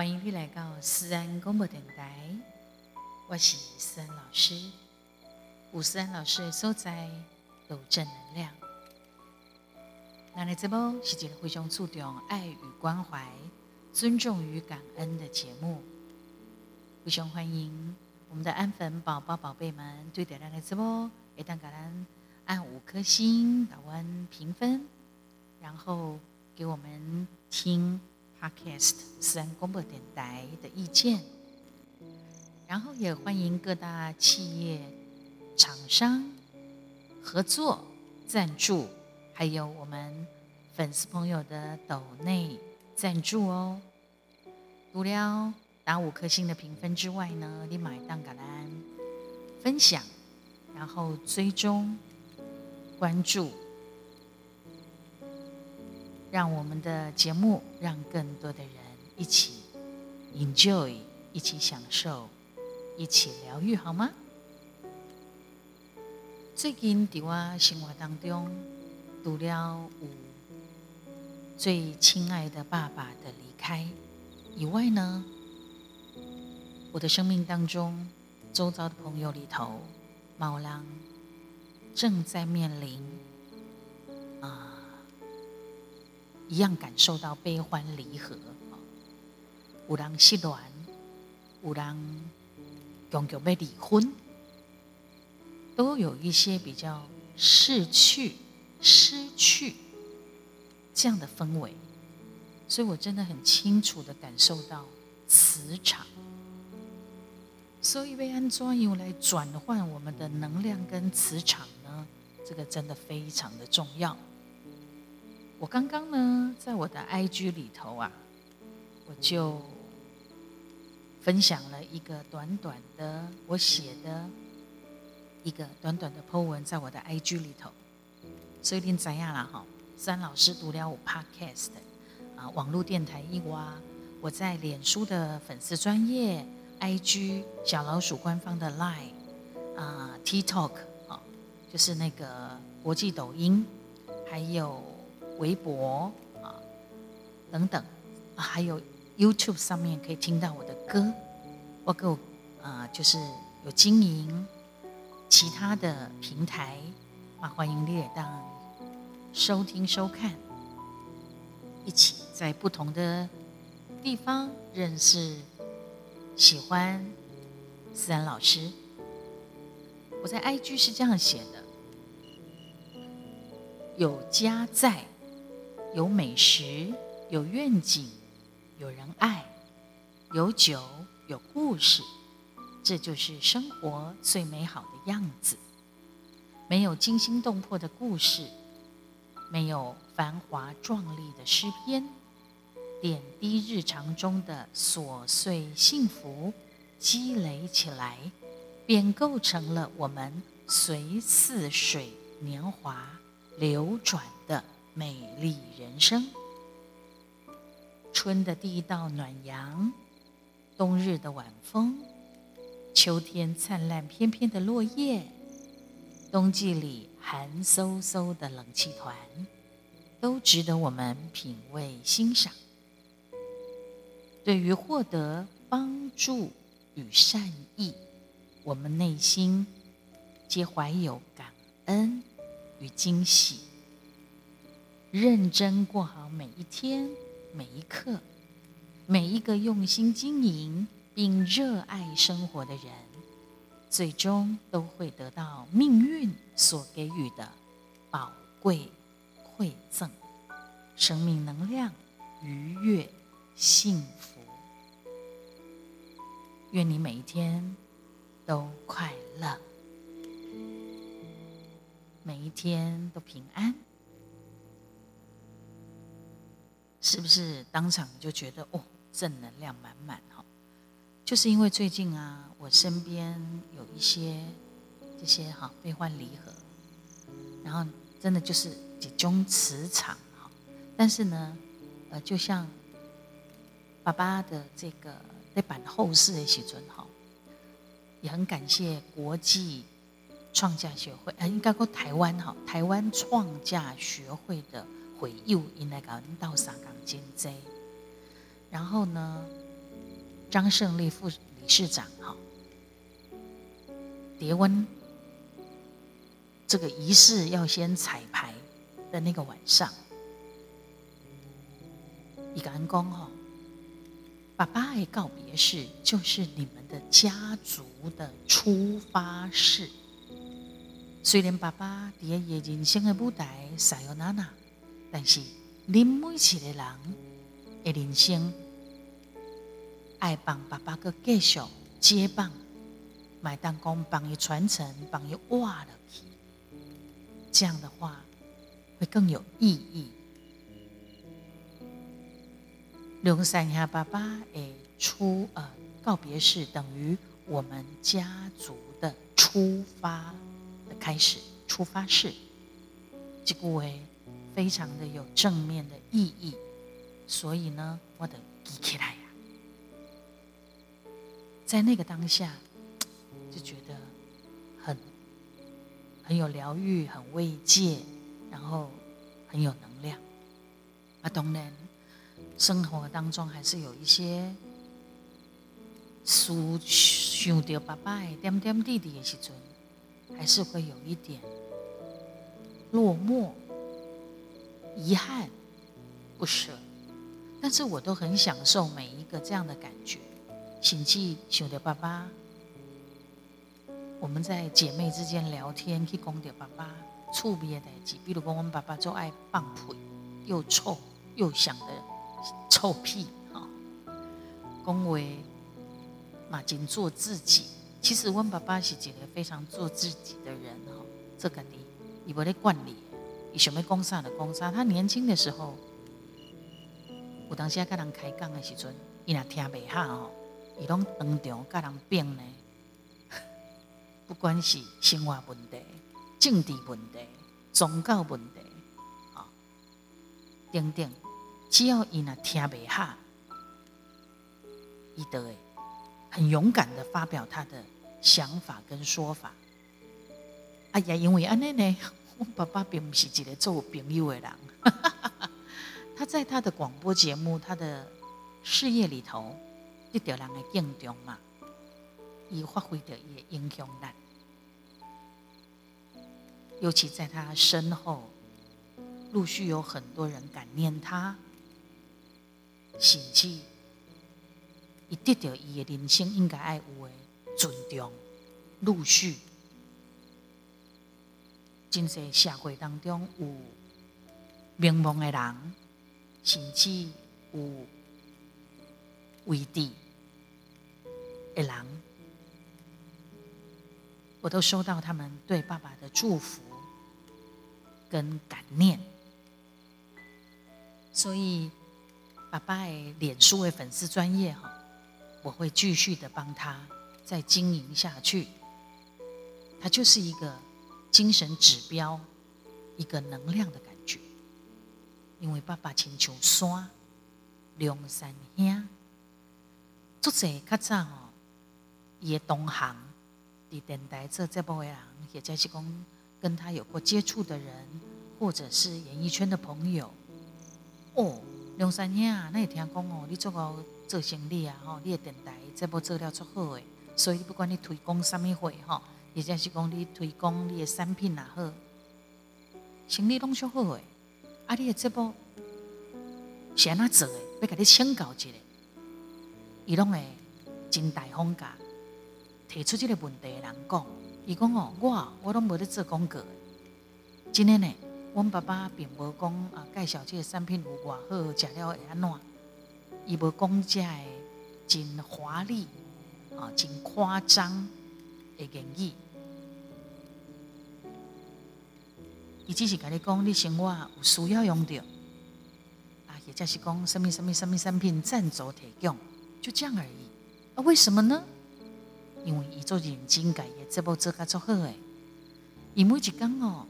欢迎你来到思安广播电台，我是思安老师。吴思安老师的所在有正能量。那你这波是一个非常注重爱与关怀、尊重与感恩的节目，非常欢迎我们的安粉宝宝、宝贝们对点亮的直播，一旦给咱按五颗星打完评分，然后给我们听。Podcast 私人广播电台的意见，然后也欢迎各大企业、厂商合作赞助，还有我们粉丝朋友的抖内赞助哦。除了打五颗星的评分之外呢，你买当橄榄分享，然后追踪关注。让我们的节目让更多的人一起 enjoy，一起享受，一起疗愈，好吗？最近在我生活当中，除了有最亲爱的爸爸的离开以外呢，我的生命当中周遭的朋友里头，猫狼正在面临啊。一样感受到悲欢离合，有人失恋，有人终究被离婚，都有一些比较逝去、失去这样的氛围，所以我真的很清楚的感受到磁场。所以，为安怎样来转换我们的能量跟磁场呢？这个真的非常的重要。我刚刚呢，在我的 IG 里头啊，我就分享了一个短短的我写的一个短短的 po 文，在我的 IG 里头。所以您怎样了哈？三老师读了我 Podcast 啊，网络电台一挖，我在脸书的粉丝专业 IG 小老鼠官方的 Line 啊，TikTok 啊，就是那个国际抖音，还有。微博啊，等等，还有 YouTube 上面可以听到我的歌。我够啊，就是有经营其他的平台啊，欢迎你也当收听收看，一起在不同的地方认识喜欢思然老师。我在 IG 是这样写的：有家在。有美食，有愿景，有人爱，有酒，有故事，这就是生活最美好的样子。没有惊心动魄的故事，没有繁华壮丽的诗篇，点滴日常中的琐碎幸福积累起来，便构成了我们随似水年华流转。美丽人生，春的第一道暖阳，冬日的晚风，秋天灿烂翩翩的落叶，冬季里寒飕飕的冷气团，都值得我们品味欣赏。对于获得帮助与善意，我们内心皆怀有感恩与惊喜。认真过好每一天、每一刻，每一个用心经营并热爱生活的人，最终都会得到命运所给予的宝贵馈赠——生命能量、愉悦、幸福。愿你每一天都快乐，每一天都平安。是不是当场就觉得哦，正能量满满哈？就是因为最近啊，我身边有一些这些哈悲欢离合，然后真的就是集中磁场哈。但是呢，呃，就像爸爸的这个在版后事的时阵哈，也很感谢国际创价学会，呃，应该说台湾哈，台湾创价学会的。会友因来讲到三港经济，然后呢，张胜利副理事长哈，蝶温这个仪式要先彩排的那个晚上，一个安公哈，爸爸的告别式就是你们的家族的出发式。虽然爸爸伫个人生的舞台撒有娜娜，但是恁每一个人的人生爱帮爸爸个继续接棒，买当工帮伊传承，帮伊挖了去，这样的话会更有意义。刘三下爸爸诶出呃告别式，等于我们家族的出发的。开始出发式，这个为非常的有正面的意义，所以呢，我的记起来呀，在那个当下就觉得很很有疗愈，很慰藉，然后很有能量。啊，当然，生活当中还是有一些思想到爸爸的点点滴滴的时阵。还是会有一点落寞、遗憾、不舍，但是我都很享受每一个这样的感觉。请记，兄弟爸爸，我们在姐妹之间聊天，去讲到爸爸触别的代志，比如讲我们爸爸就爱放屁，又臭又响的臭屁，哈，恭维马金做自己。其实温爸爸是一个非常做自己的人哈，这个你你不咧惯你，伊想要讲啥的讲啥。他年轻的时候，有当时跟人开讲的时阵，伊若听袂下哦，伊拢当场跟人辩呢。不管是生活问题、政治问题、宗教问题，啊，等等，只要伊若听袂下，伊都会。很勇敢的发表他的想法跟说法。哎呀，因为安尼呢，我爸爸并不是一个做朋友的人，他在他的广播节目、他的事业里头，得到人的敬重嘛，以发挥的也影响力。尤其在他身后，陆续有很多人感念他，心气。伊得到伊的人生应该爱有的尊重，陆续，真济社会当中有名望的人，甚至有位置的人，我都收到他们对爸爸的祝福跟感念，所以爸爸的脸书的粉丝专业哈。我会继续的帮他再经营下去，他就是一个精神指标，一个能量的感觉。因为爸爸亲像山，梁山兄，作者较早哦，伊的同行，伫电台做这部的人，或者是讲跟他有过接触的人，或者是演艺圈的朋友，哦，梁山兄，那也听讲哦，你做个。做生意啊，吼！你的电台这部做了足好诶，所以不管你推广什么会，吼，或者是讲你推广你的产品也好，生意拢足好诶。啊，你的这部是安怎做诶？要甲你请教一下，伊拢会真大方甲提出这个问题的人讲，伊讲哦，我我拢无咧做广告。今天呢，阮爸爸并无讲啊，介绍这个产品有偌好，食了会安怎？伊无讲遮诶真华丽啊，真夸张的言语，伊只是甲你讲，你生活有需要用到，啊，或者是讲什么什么什么产品赞助提供，就这样而已。啊，为什么呢？因为伊做认真家业，这部做甲足好诶。伊每一工哦，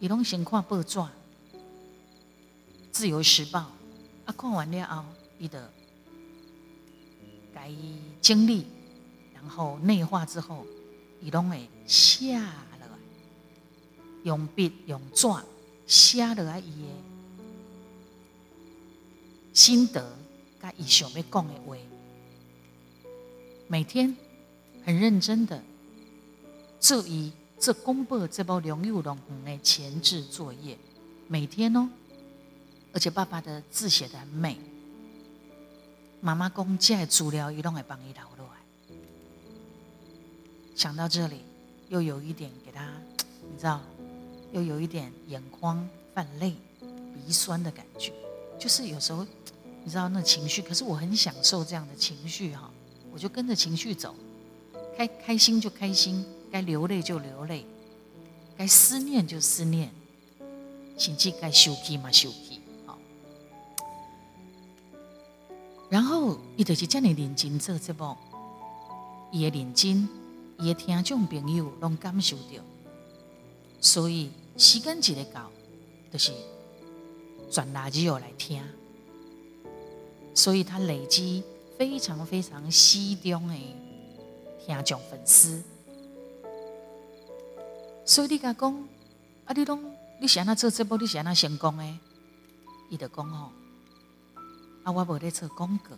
伊拢先看报纸，《自由时报》，啊，看完了后。伊的该经历，然后内化之后，伊拢会写落来，用笔用纸写落来伊的心得，甲伊想要讲的话，每天很认真的做一这公布这包龙玉龙的前置作业，每天哦，而且爸爸的字写的很美，妈妈公这资料伊拢会帮伊留落来。想到这里，又有一点给他，你知道，又有一点眼眶泛泪、鼻酸的感觉，就是有时候。你知道那情绪，可是我很享受这样的情绪哈，我就跟着情绪走，开开心就开心，该流泪就流泪，该思念就思念，心气该休息嘛休息，好。然后伊就是这样认真做这部，伊的认真，伊的听众朋友拢感受到，所以时间一个到，就是转垃圾又来听。所以他累积非常非常西中的听众粉丝，所以你甲讲，啊，你拢你想那做这部，你想那成功诶，伊就讲吼，啊，我无咧做广告，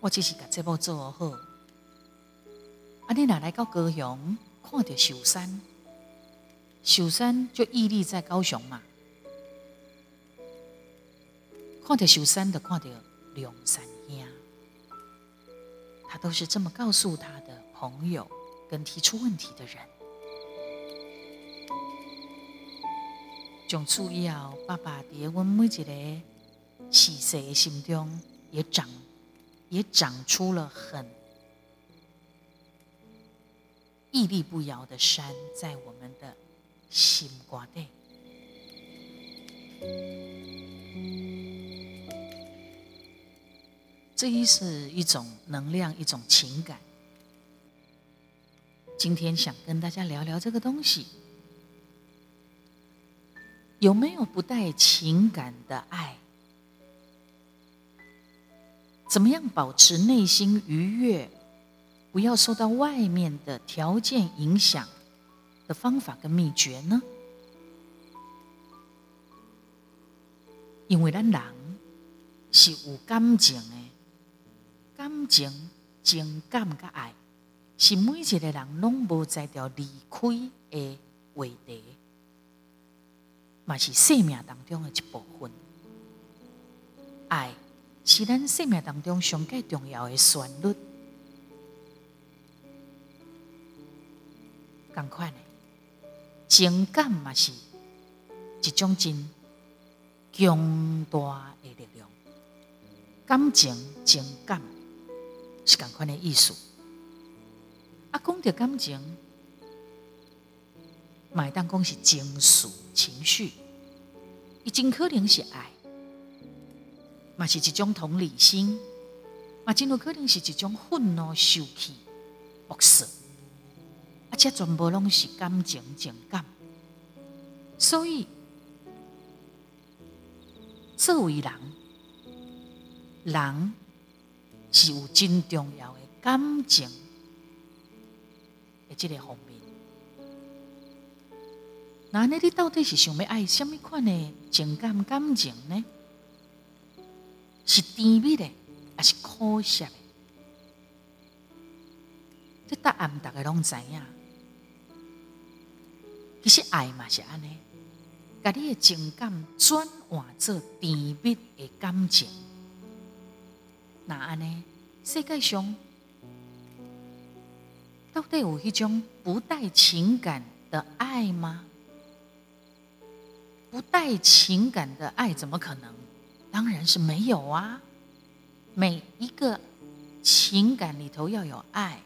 我只是甲这部做好。啊，你哪来到高雄看到秀山？秀山就屹立在高雄嘛。看到秀山的，看到梁山兄，他都是这么告诉他的朋友跟提出问题的人。从此以后，爸爸在我们每一个细细的心中，也长也长出了很屹立不摇的山，在我们的心瓜内。这一是一种能量，一种情感。今天想跟大家聊聊这个东西，有没有不带情感的爱？怎么样保持内心愉悦，不要受到外面的条件影响的方法跟秘诀呢？因为咱人是有感情的。感情、情感、甲爱，是每一个人拢无在条离开的话题，嘛是生命当中的一部分。爱是咱生命当中上重要的旋律。共款的，情感嘛是一种真强大的力量。感情、情感。是共款的艺术。啊，讲到感情，买当讲是情绪、情绪，伊真可能是爱，嘛是一种同理心，嘛真有可能是一种愤怒、受气、不舍，这全部拢是感情、情感。所以，作为人，人。是有真重要的感情的这个方面。那你你到底是想要爱什么款的情感感情呢？是甜蜜的，还是苦涩的？这答案大家拢知影。其实爱嘛是安尼，把你的情感转换做甜蜜的感情。那安呢？世界上到底有一种不带情感的爱吗？不带情感的爱怎么可能？当然是没有啊！每一个情感里头要有爱，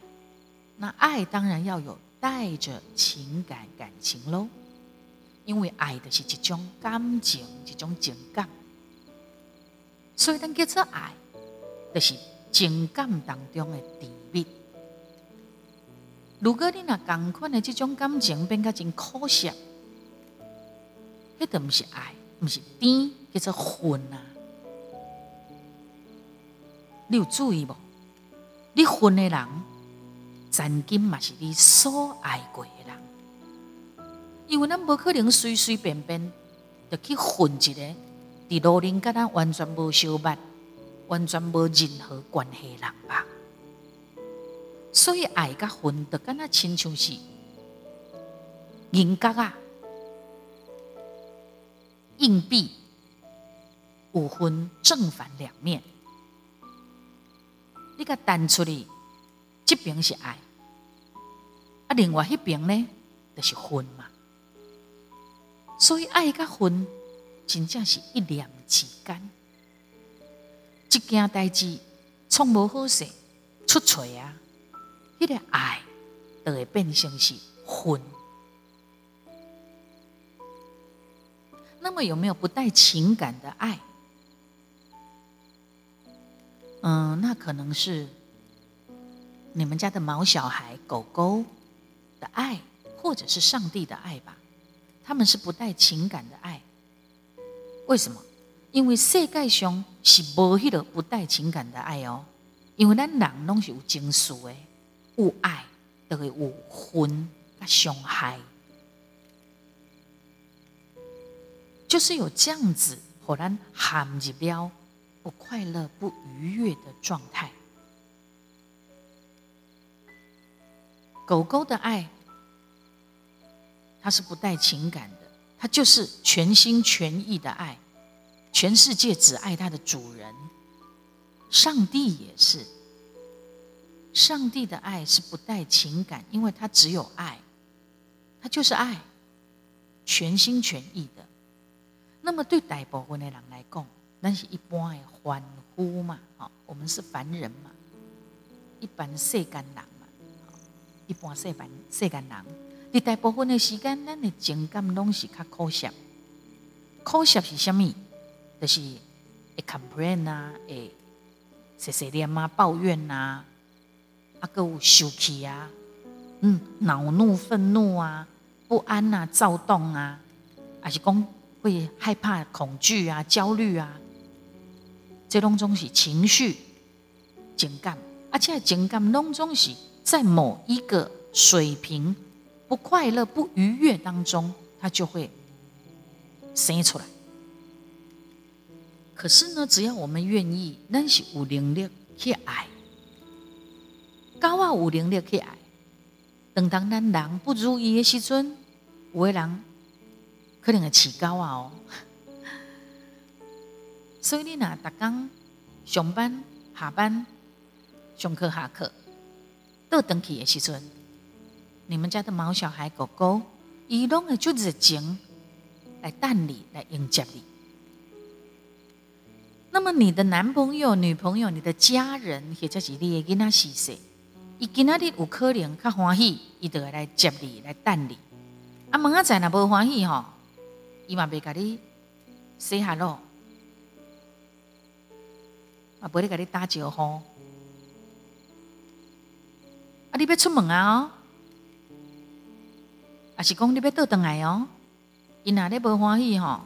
那爱当然要有带着情感感情咯。因为爱的是一种感情，一种情感，所以咱叫做爱。就是情感当中的甜蜜。如果你那共款的这种感情变得真可惜，迄都不是爱，不是甜，叫做恨啊！你有注意无？你恨的人，曾经嘛是你所爱过的人，因为咱无可能随随便便就去恨一个，伫路人甲咱完全无相捌。完全无任何关系人吧。所以爱甲恨，就敢若亲像是银角啊，硬币有分正反两面。你甲弹出去，这边是爱，啊，另外一边呢，就是恨嘛。所以爱甲恨，真正是一念之间。一件代志，从无好势出锤啊！迄个爱就会变成是恨。那么有没有不带情感的爱？嗯，那可能是你们家的毛小孩、狗狗的爱，或者是上帝的爱吧？他们是不带情感的爱。为什么？因为世界上是无迄个不带情感的爱哦，因为咱人拢是有情绪的，有爱就会有恨甲伤害，就是有这样子，互咱陷入了不快乐、不愉悦的状态。狗狗的爱，它是不带情感的，它就是全心全意的爱。全世界只爱它的主人，上帝也是。上帝的爱是不带情感，因为他只有爱，他就是爱，全心全意的。那么对大部分的人来讲，那是一般的欢呼嘛，啊，我们是凡人嘛，一般世间人，一般世凡世间人，你大部分的时间，咱的情感拢是较可惜，可惜是什么？就是会 complain 啊，会碎碎念啊，抱怨呐，啊，个有生气啊，嗯，恼怒、愤怒啊，不安啊，躁动啊，还是讲会害怕、恐惧啊，焦虑啊，这拢总是情绪、情感，而且情感拢总是在某一个水平不快乐、不愉悦当中，它就会生出来。可是呢，只要我们愿意，咱是有能力去爱，高啊有能力去爱。等当咱人不如意的时阵，有的人可能会起高啊哦。所以你呐，逐工上班、下班、上课、下课，倒登去的时阵，你们家的毛小孩、狗狗，伊拢会就热情来等你，来迎接你。那么你的男朋友、女朋友、你的家人，或者是你的囡仔是谁？伊今仔日有可能较欢喜，伊就会来接你、来等你。啊，明仔载若无欢喜吼，伊嘛袂甲你 say hello，啊，袂咧甲你打招呼。啊，你要出门啊？哦，啊是讲你要倒转来哦？伊若咧无欢喜吼，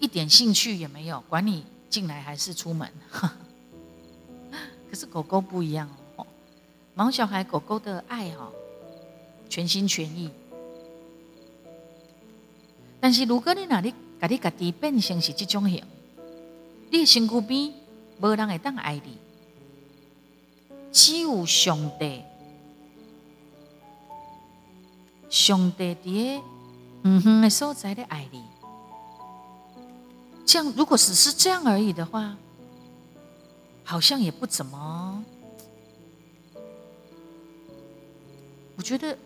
一点兴趣也没有，管你。进来还是出门？可是狗狗不一样哦，毛小孩狗狗的爱哈，全心全意。但是如果你哪里把你家己变成是这种型，你身躯边无人会当爱你，只有上帝，上帝伫嗯哼的所在的爱你。这样，如果只是这样而已的话，好像也不怎么。我觉得，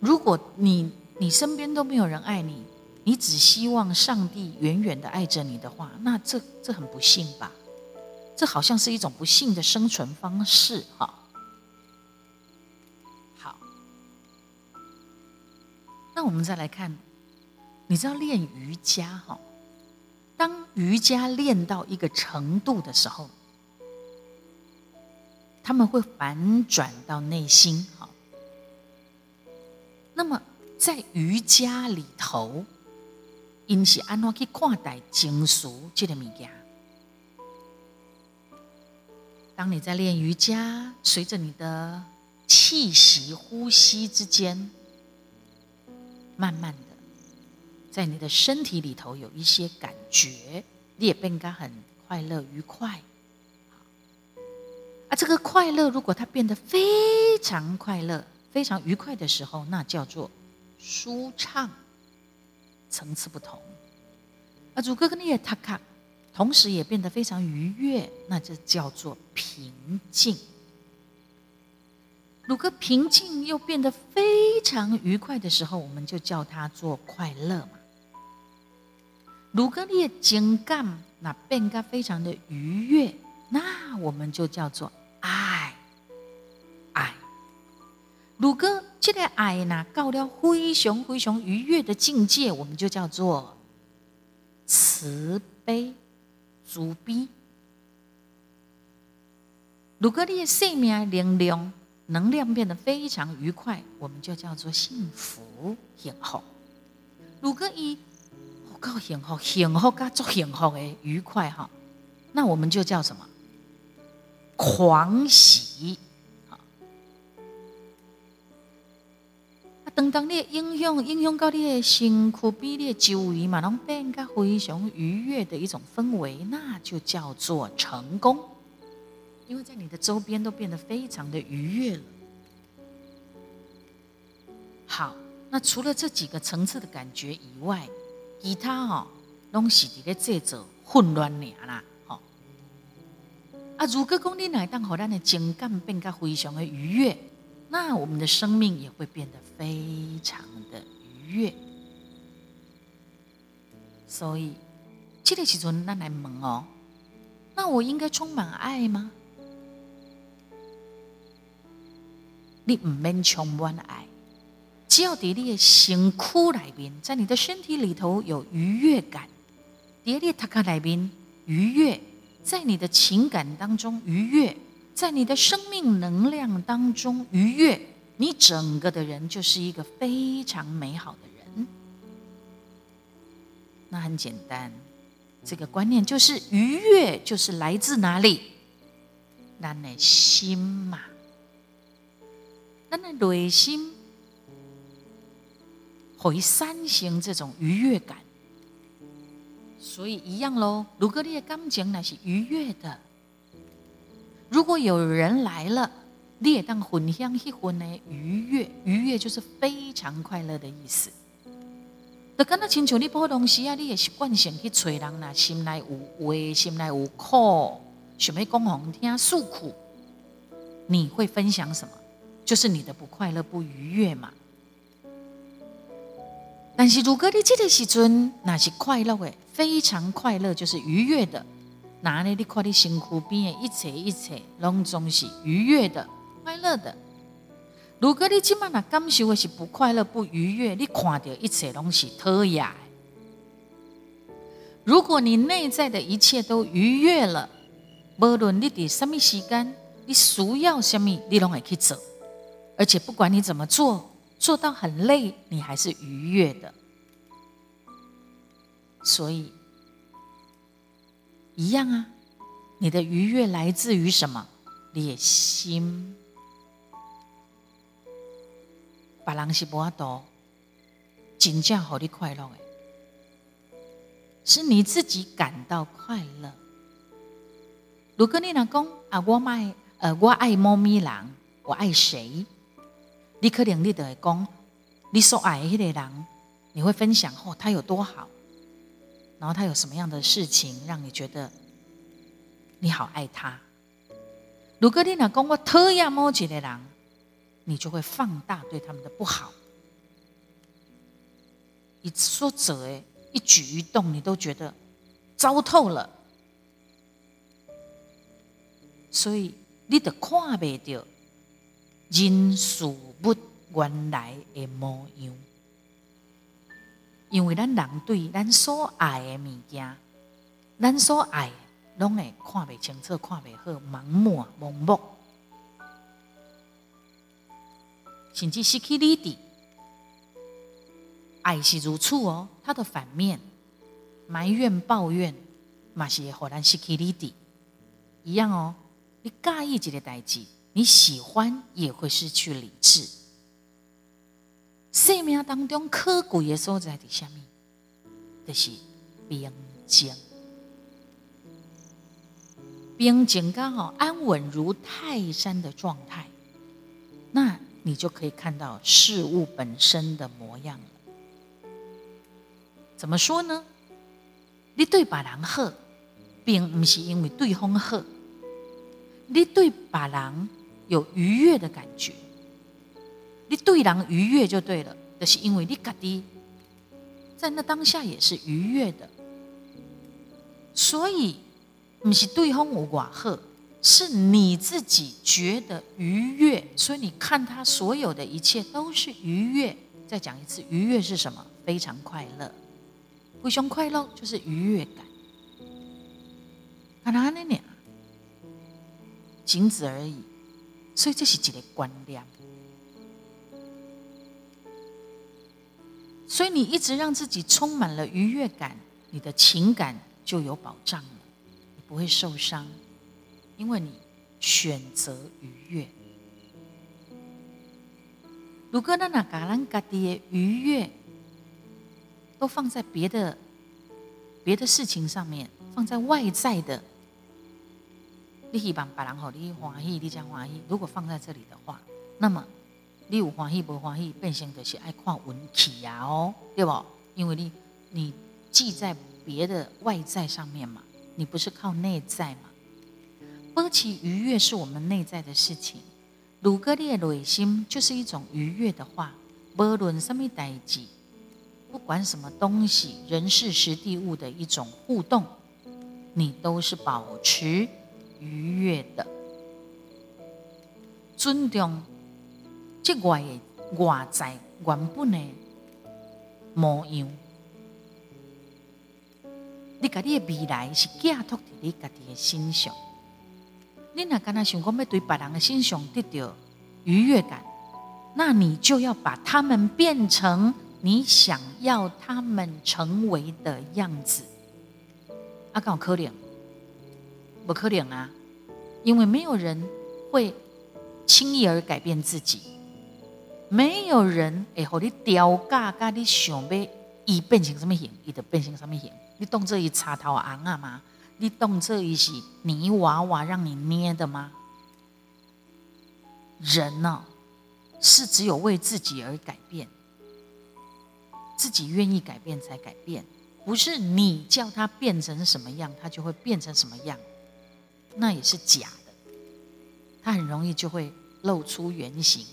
如果你你身边都没有人爱你，你只希望上帝远远的爱着你的话，那这这很不幸吧？这好像是一种不幸的生存方式，哈。那我们再来看，你知道练瑜伽，哈？当瑜伽练到一个程度的时候，他们会反转到内心。好，那么在瑜伽里头，因是安怎去看待情绪这个物件？当你在练瑜伽，随着你的气息、呼吸之间，慢慢的。在你的身体里头有一些感觉，你也变得很快乐、愉快。啊这个快乐如果它变得非常快乐、非常愉快的时候，那叫做舒畅，层次不同。啊，主哥跟你也塔卡，同时也变得非常愉悦，那就叫做平静。如果平静又变得非常愉快的时候，我们就叫它做快乐嘛。如果你的情感那变得非常的愉悦，那我们就叫做爱，爱。如果这个爱呢，到了非常非常愉悦的境界，我们就叫做慈悲、慈悲。如果你的生命能量，能量变得非常愉快，我们就叫做幸福、幸福。如果一好高幸福、幸福加足幸福的愉快哈，那我们就叫什么？狂喜。啊，当当你影响影响到你的身躯，比你的周围嘛，拢变个非常愉悦的一种氛围，那就叫做成功。因为在你的周边都变得非常的愉悦了。好，那除了这几个层次的感觉以外，其他哦，拢是伫咧制造混乱尔啦，吼。啊，如果讲你来当好，咱的情感变得非常的愉悦，那我们的生命也会变得非常的愉悦。所以，这个时阵，咱来问哦，那我应该充满爱吗？你唔免充满爱，只要你的身躯里面，在你的身体里头有愉悦感，在你塔卡里面愉悦，在你的情感当中愉悦，在你的生命能量当中愉悦，你整个的人就是一个非常美好的人。那很简单，这个观念就是愉悦，就是来自哪里？咱的心嘛。咱的内心会产生这种愉悦感，所以一样喽。如果你的感情那是愉悦的，如果有人来了，你也当分享一份呢愉悦，愉悦就是非常快乐的意思。就跟那亲像你普通时啊，你也习惯性去找人呐，心内有话，心内有苦，想要讲好听诉苦，你会分享什么？就是你的不快乐、不愉悦嘛。但是如果你这个时阵那是快乐的，非常快乐，就是愉悦的。哪里你看你身躯边的一切一切，拢总是愉悦的、快乐的。如果你今晚那感受的是不快乐、不愉悦，你看到一切拢是讨厌。如果你内在的一切都愉悦了，无论你伫什么时间，你需要什么，你拢会去做。而且不管你怎么做，做到很累，你还是愉悦的。所以一样啊，你的愉悦来自于什么？你的心。别人是无多，真正好你快乐诶，是你自己感到快乐。如果你老公啊，我爱呃，我爱猫咪狼，我爱谁？你可能你的讲，你所爱的那个人，你会分享哦，他有多好，然后他有什么样的事情让你觉得你好爱他。如果你老公我讨厌某几的人，你就会放大对他们的不好，一说者诶，一举一动你都觉得糟透了，所以你得看不到。人事物原来的模样，因为咱人对咱所爱的物件，咱所爱拢会看不清楚、看不好、盲目、盲目，甚至失去理智。爱是如此哦，它的反面，埋怨、抱怨，嘛是会让咱失去理智一样哦。你介意一个代志？你喜欢也会失去理智。生命当中可贵的所在是什么？就是平静。平静刚好安稳如泰山的状态，那你就可以看到事物本身的模样了。怎么说呢？你对别人好，并不是因为对方好，你对别人有愉悦的感觉，你对人愉悦就对了，就是因为你家己在那当下也是愉悦的，所以。不是对方有瓦赫，是你自己觉得愉悦，所以你看他所有的一切都是愉悦。再讲一次，愉悦是什么？非常快乐，非常快乐就是愉悦感。看他那念，仅此而已。所以这是一个观念。所以你一直让自己充满了愉悦感，你的情感就有保障了，你。不会受伤，因为你选择愉悦。如果那那嘎兰嘎的愉悦都放在别的别的事情上面，放在外在的，你希望别人好，你欢喜，你将欢喜。如果放在这里的话，那么你有欢喜不欢喜，变成的是爱看运气呀哦，对不？因为你你记在别的外在上面嘛。你不是靠内在嘛？波起愉悦是我们内在的事情。鲁格列内心就是一种愉悦的话，不论什么代际，不管什么东西，人事实地物的一种互动，你都是保持愉悦的。尊重这外外在原本的模样。你家己的未来是寄托伫你家己的心上。你若敢若想讲要对别人的心上得到愉悦感，那你就要把他们变成你想要他们成为的样子。啊，有可怜，不可怜啊！因为没有人会轻易而改变自己，没有人会和你雕架，甲你想要伊变成什么形，伊就变成什么形。你动这一插头昂啊吗？你动这一是泥娃娃让你捏的吗？人呢，是只有为自己而改变，自己愿意改变才改变，不是你叫他变成什么样，他就会变成什么样，那也是假的，他很容易就会露出原形。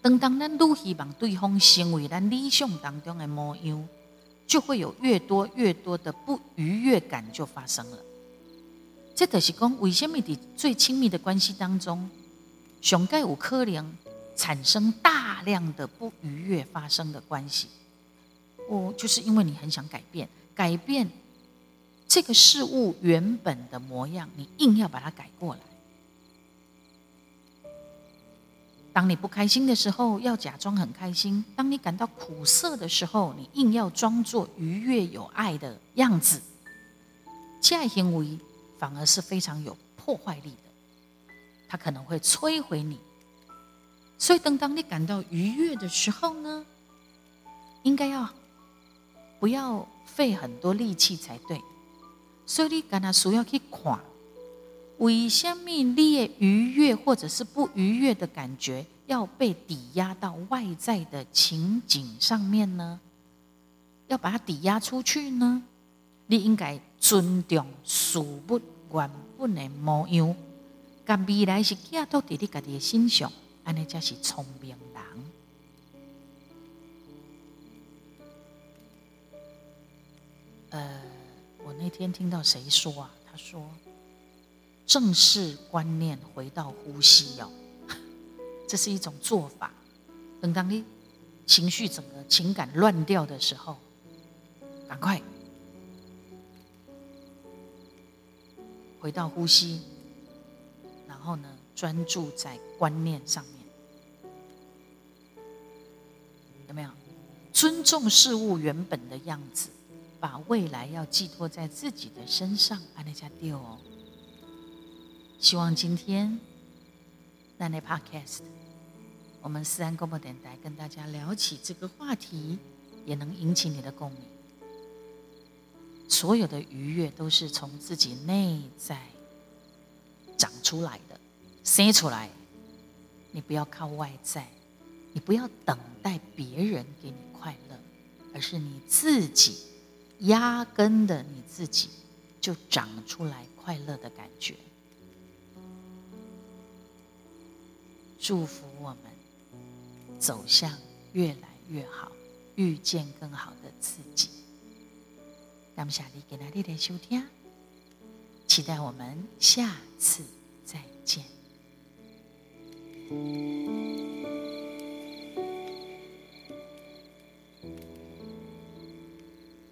当当咱愈希望对方成为咱理想当中的模样。就会有越多越多的不愉悦感就发生了。这就是讲，为什么的最亲密的关系当中，熊盖有可能产生大量的不愉悦发生的关系？我就是因为你很想改变，改变这个事物原本的模样，你硬要把它改过来。当你不开心的时候，要假装很开心；当你感到苦涩的时候，你硬要装作愉悦有爱的样子。这样行为反而是非常有破坏力的，它可能会摧毁你。所以，等当你感到愉悦的时候呢，应该要不要费很多力气才对。所以，你跟他需要去看。为什么你的愉悦或者是不愉悦的感觉要被抵押到外在的情景上面呢？要把它抵押出去呢？你应该尊重事物原本的模样，甲未来是寄托伫你家己的身上，安尼才是聪明人。呃，那天听到谁说啊？他说。正视观念，回到呼吸哦，这是一种做法。等当你情绪整个情感乱掉的时候，赶快回到呼吸，然后呢，专注在观念上面，有没有？尊重事物原本的样子，把未来要寄托在自己的身上，安那家丢哦。希望今天那内 Podcast，我们思安广播电台跟大家聊起这个话题，也能引起你的共鸣。所有的愉悦都是从自己内在长出来的，生出来。你不要靠外在，你不要等待别人给你快乐，而是你自己压根的你自己就长出来快乐的感觉。祝福我们走向越来越好，遇见更好的自己。感谢你给那里的收听，期待我们下次再见。